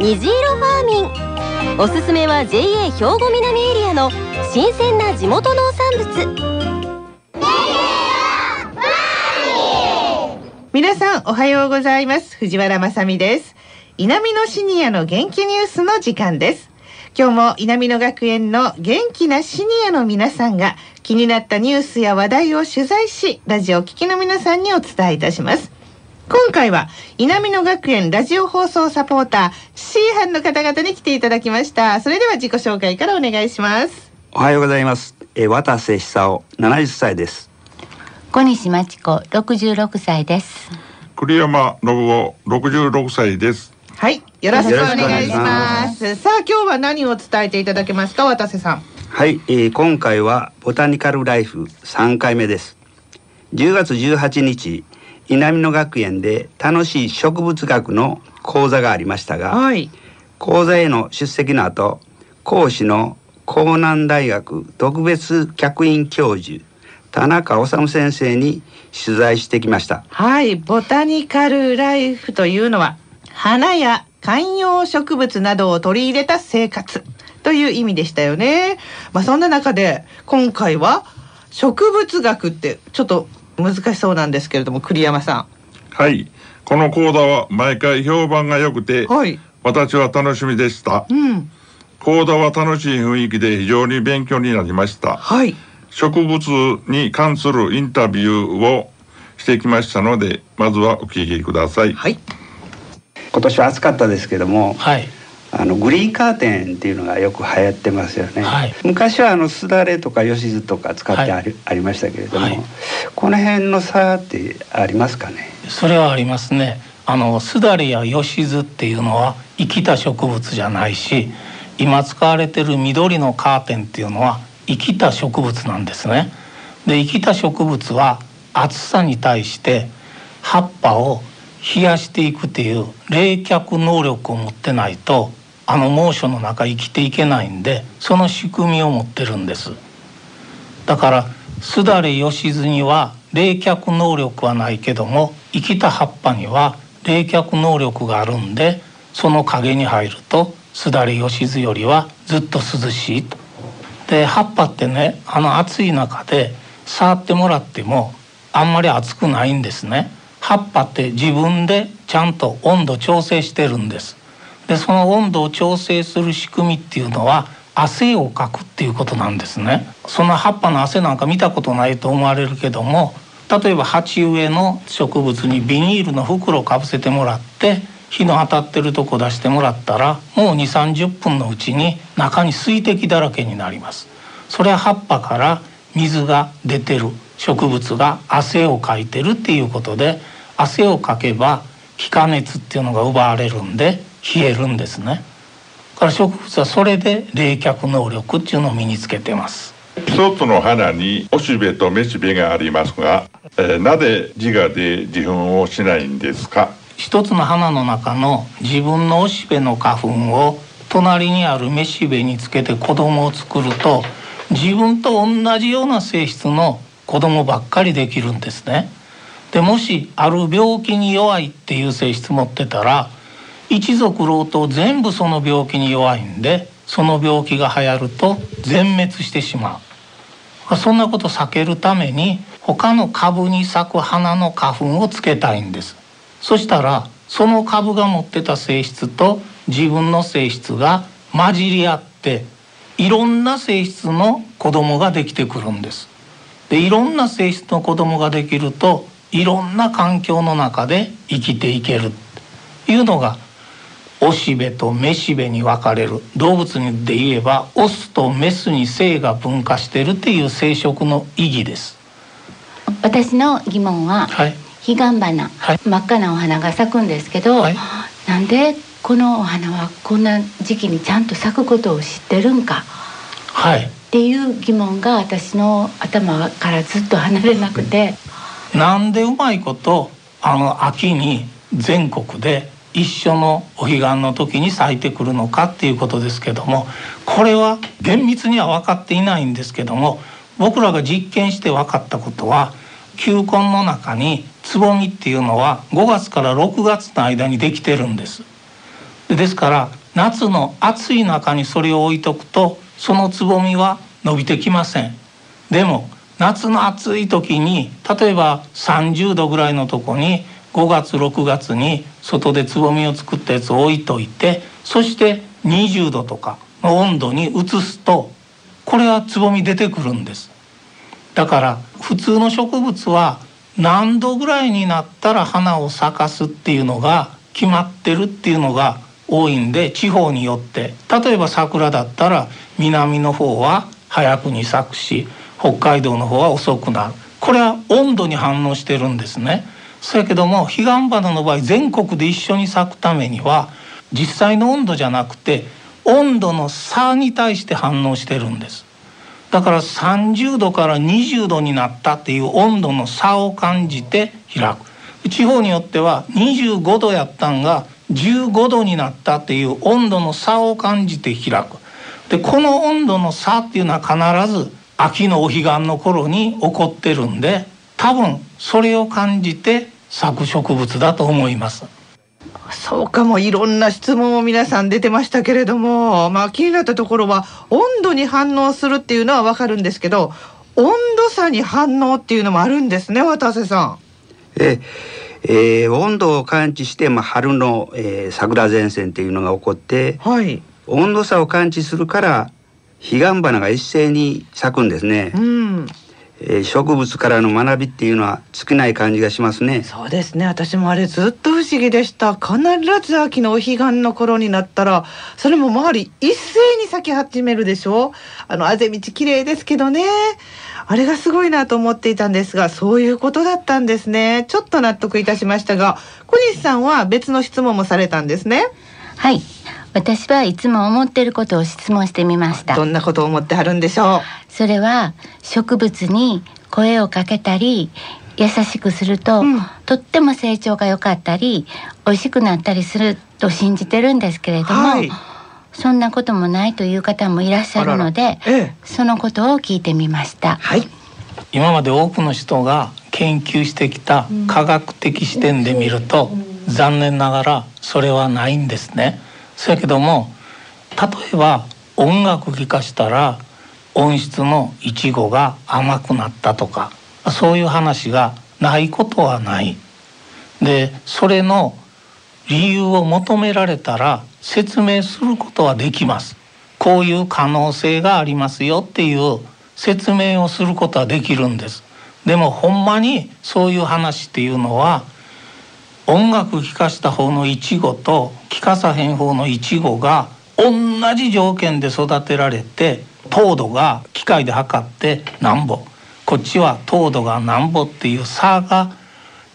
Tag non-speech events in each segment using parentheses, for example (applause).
虹色ファーミン。おすすめは JA 兵庫南エリアの新鮮な地元農産物。皆さんおはようございます。藤原まさです。南のシニアの元気ニュースの時間です。今日も南野学園の元気なシニアの皆さんが気になったニュースや話題を取材しラジオ聴きの皆さんにお伝えいたします。今回は南野学園ラジオ放送サポーター C 班の方々に来ていただきました。それでは自己紹介からお願いします。おはようございます。え渡瀬久夫70歳です。小西真知子66歳です。栗山信夫66歳です。はいよろしくお願いします。さあ今日は何を伝えていただけますか渡瀬さん？はい、えー、今回はボタニカルライフ3回目です。10月18日南野学園で楽しい植物学の講座がありましたが、はい、講座への出席の後講師の江南大学特別客員教授田中治先生に取材してきました。はい。ボタニカルライフというのは花や観葉植物などを取り入れた生活。という意味でしたよね。まあそんな中で今回は植物学ってちょっと難しそうなんですけれども栗山さん。はい。この講座は毎回評判が良くて、はい、私は楽しみでした、うん、講座は楽しい雰囲気で非常に勉強になりました。はい。植物に関するインタビューをしてきましたのでまずはお聞きください。はい。今年は暑かったですけども、はい、あのグリーンカーテンっていうのがよく流行ってますよね。はい、昔はあのすだれとかよしずとか使ってあり,、ありましたけれども、この辺の差ってありますかね？それはありますね。あのすだれやよしずっていうのは生きた植物じゃないし、今使われてる緑のカーテンっていうのは生きた植物なんですね。で生きた植物は暑さに対して葉っぱを冷やしていくっていう冷却能力を持ってないとあの猛暑の中生きていけないんでその仕組みを持ってるんですだからすだれよしずには冷却能力はないけども生きた葉っぱには冷却能力があるんでその影に入るとすだれよしずよりはずっと涼しいと。で葉っぱってねあの暑い中で触ってもらってもあんまり熱くないんですね。葉っぱって自分でちゃんと温度調整してるんです。でその温度を調整する仕組みっていうのは汗をかくっていうことなんですね。その葉っぱの汗なんか見たことないと思われるけども例えば鉢植えの植物にビニールの袋をかぶせてもらって日の当たってるとこ出してもらったらもう2 3 0分のうちに中に水滴だらけになります。それは葉っぱから水が出てる植物が汗をかいてるっていうことで汗をかけば気化熱っていうのが奪われるんで冷えるんですね。から植物はそれで冷却能力っていうのを身につけてます。一つの花におしべとめしべがありますが、えー、なぜ自我で受粉をしないんですか？一つの花の中の自分のおしべの花粉を隣にあるめしべにつけて子供を作ると自分と同じような性質の子供ばっかりできるんですね。でもしある病気に弱いっていう性質持ってたら一族老頭全部その病気に弱いんでその病気が流行ると全滅してしまう。そんなこと避けるために他の株に咲く花の花粉をつけたいんです。そしたらその株が持ってた性質と自分の性質が混じり合っていろんな性質の子供ができてくるんです。でいろんな性質の子供ができるといろんな環境の中で生きていける。というのがおしべとめしべに分かれる。動物で言えばオスとメスに性が分化してるっていう生殖の意義です。私の疑問は、はい、彼岸花、はい、真っ赤なお花が咲くんですけど、はい、なんでこのお花はこんな時期にちゃんと咲くことを知ってるんか？はい。っていう疑問が私の頭からずっと離れなくて。なんでうまいことあの秋に全国で一緒のお彼岸の時に咲いてくるのかっていうことですけどもこれは厳密には分かっていないんですけども僕らが実験して分かったことは球根の中につぼみっていうのは5月から6月の間にできてるんです。ですから夏の暑い中にそれを置いとくとそのつぼみは伸びてきません。でも夏の暑い時に例えば30度ぐらいのとこに5月6月に外でつぼみを作ったやつを置いといてそして20度とかの温度に移すとこれはつぼみ出てくるんです。だから普通の植物は何度ぐらいになったら花を咲かすっていうのが決まってるっていうのが多いんで地方によって。例えば桜だったら南の方は早くに咲くし北海道の方は遅くなる。これは温度に反応してるんですね。そやけども彼岸花の場合全国で一緒に咲くためには実際の温度じゃなくて温度の差に対して反応してるんです。だから30度から20度になったっていう温度の差を感じて開く。地方によっては25度やったんが15度になったっていう温度の差を感じて開く。でこの温度の差っていうのは必ず秋のお彼岸の頃に起こってるんで多分それを感じて咲く植物だと思いますそうかもいろんな質問も皆さん出てましたけれどもまあ気になったところは温度に反応するっていうのはわかるんですけど温度差に反応っていうのもあるんですね渡瀬さん。ええー、温度を感知して、まあ、春の、えー、桜前線っていうのが起こって、はい、温度差を感知するから彼岸花が一斉に咲くんですね。うんえー、植物からの学びっていうのは尽きない感じがしますね。そうですね。私もあれずっと不思議でした。必ず秋のお彼岸の頃になったらそれも周り一斉に咲き始めるでしょ。あのあぜ道綺麗ですけどね。あれがすごいなと思っていたんですがそういうことだったんですね。ちょっと納得いたしましたが小西さんは別の質問もされたんですね。はい私はいつも思っていることを質問してみました。どんなことを思ってはるんでしょう？それは植物に声をかけたり優しくすると、うん、とっても成長が良かったり美味しくなったりすると信じてるんですけれども、はい、そんなこともないという方もいらっしゃるので、ええ、そのことを聞いてみました。はい、今まで多くの人が研究してきた科学的視点で見ると、残念ながらそれはないんですね。そやけども例えば音楽聴かしたら音質のいちごが甘くなったとかそういう話がないことはない。でそれの理由を求められたら説明することはできます。こういう可能性がありますよっていう説明をすることはできるんです。でもほんまにそういう話っていうのは音楽聴かした方のイチゴと聴かさへん方のイチゴが同じ条件で育てられて糖度が機械で測ってなんぼこっちは糖度がなんぼっていう差が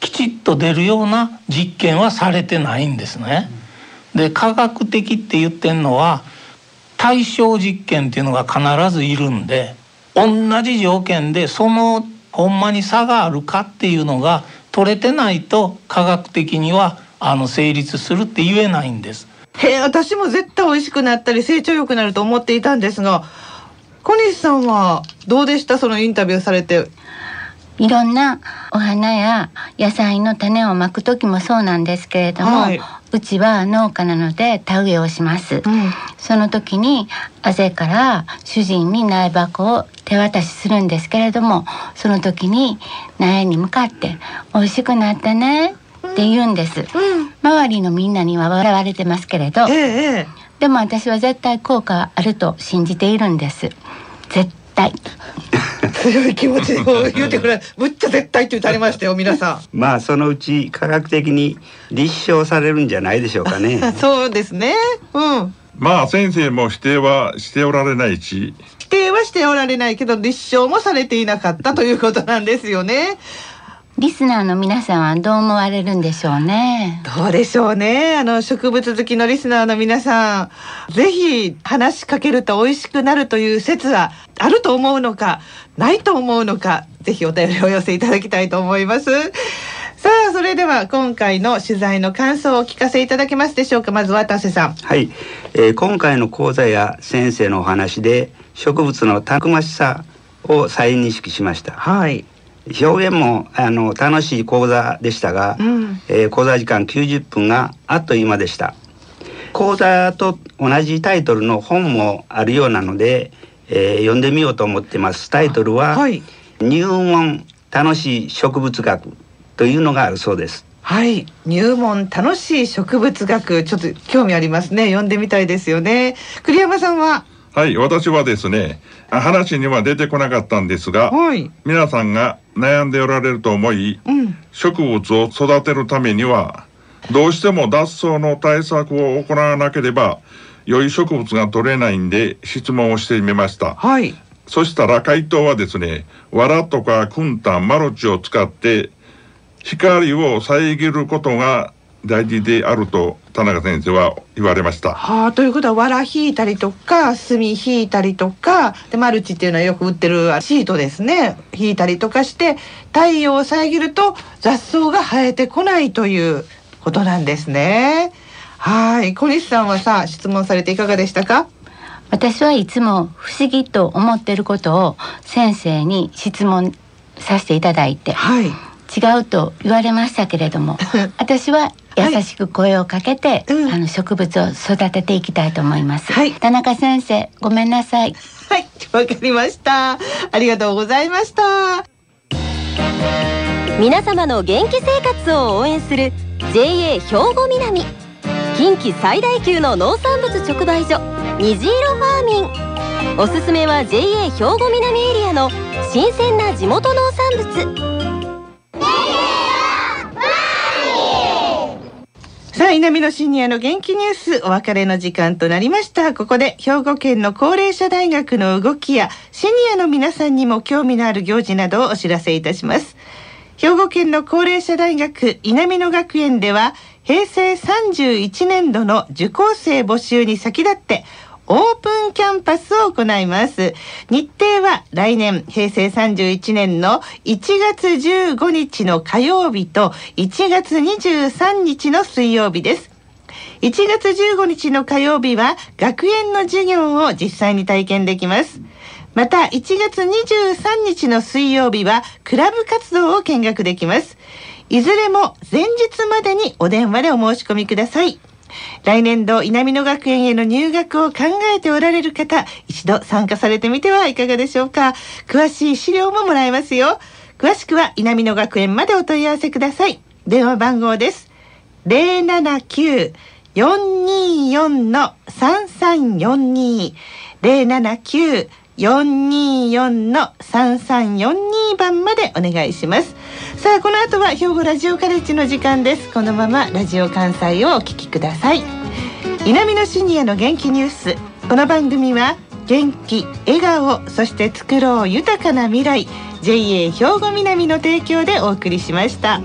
きちっと出るような実験はされてないんですね。で科学的って言ってんのは対象実験っていうのが必ずいるんで同じ条件でそのほんまに差があるかっていうのが取れてないと科学的にはあの成立するって言えないんです。へえ私も絶対美味しくなったり成長良くなると思っていたんですが小西さんはどうでした？そのインタビューされて。いろんなお花や野菜の種をまく時もそうなんですけれども、はい、うちは農家なので田植えをします、うん、その時にあぜから主人に苗箱を手渡しするんですけれどもその時に苗に向かって「美味しくなったね」って言うんです、うん、周りのみんなには笑われてますけれど、ええ、でも私は絶対効果あると信じているんです。絶対強い気持ちを言うてくれ (laughs) むっちゃ絶対って言ってありましたよ皆さん。まあそのうち科学的に立証されるんじゃないでしょうかね。(laughs) そうですね。うん。まあ先生も否定はしておられないし。否定はしておられないけど立証もされていなかったということなんですよねリスナーの皆さんはどう思われるんでしょうね？どうでしょうね。あの植物好きのリスナーの皆さん、ぜひ話しかけると美味しくなるという説はあると思うのか、ないと思うのか、ぜひお便りを寄せいただきたいと思います。(laughs) さあそれでは今回の取材の感想をお聞かせいただけますでしょうかまず渡瀬さんはい、えー、今回の講座や先生のお話で植物のたくましさを再認識しましたはい表現もあの楽しい講座でしたが、うん、えー、講座時間90分があっという間でした。講座と同じタイトルの本もあるようなので、えー、読んでみようと思ってます。タイトルは、はい、入門楽しい植物学というのがあるそうです。はい。入門楽しい植物学。ちょっと興味ありますね。読んでみたいですよね。栗山さんは？はい。私はですね話には出てこなかったんですが、はい、皆さんが悩んでおられると思い、うん、植物を育てるためにはどうしても脱走の対策を行わなければ良い植物が取れないんで質問をしてみました。はい。そしたら回答はですね、藁とか訓炭、マルチを使って光を遮ることが大事であると田中先生は言われました。はあ、ということは藁引いたりとか炭引いたりとかでマルチっていうのはよく売ってるシートですね引いたりとかして太陽を遮ると雑草が生えてこないということなんですね。はい小西さんはさ質問されていかがでしたか？私はいつも不思議と思ってることを先生に質問させていただいて、はい、違うと言われましたけれども (laughs) 私は優しく声をかけて、はいうん、あの植物を育てていきたいと思います、はい、田中先生ごめんなさい。はい。わかりました。ありがとうございました。皆様の元気生活を応援する JA 兵庫南。近畿最大級の農産物直売所虹色ファーミン。おすすめは JA 兵庫南エリアの新鮮な地元農産物さあ、南のシニアの元気ニュース、お別れの時間となりました。ここで、兵庫県の高齢者大学の動きや、シニアの皆さんにも興味のある行事などをお知らせいたします。兵庫県の高齢者大学南野学園では、平成31年度の受講生募集に先立って、オープンキャンパスを行います。日程は来年平成31年の1月15日の火曜日と1月23日の水曜日です。1月15日の火曜日は学園の授業を実際に体験できます。また1月23日の水曜日はクラブ活動を見学できます。いずれも前日までにお電話でお申し込みください。来年度稲美野学園への入学を考えておられる方、一度参加されてみてはいかがでしょうか。詳しい資料ももらえますよ。詳しくは稲美野学園までお問い合わせください。電話番号です。079-424-3342 079 424-3342番までお願いします。さあこの後は兵庫ラジオカレッジの時間です。このままラジオ関西をお聞きください。南のシニアの元気ニュース。この番組は元気笑顔そして作ろう豊かな未来。JA 兵庫南の提供でお送りしました。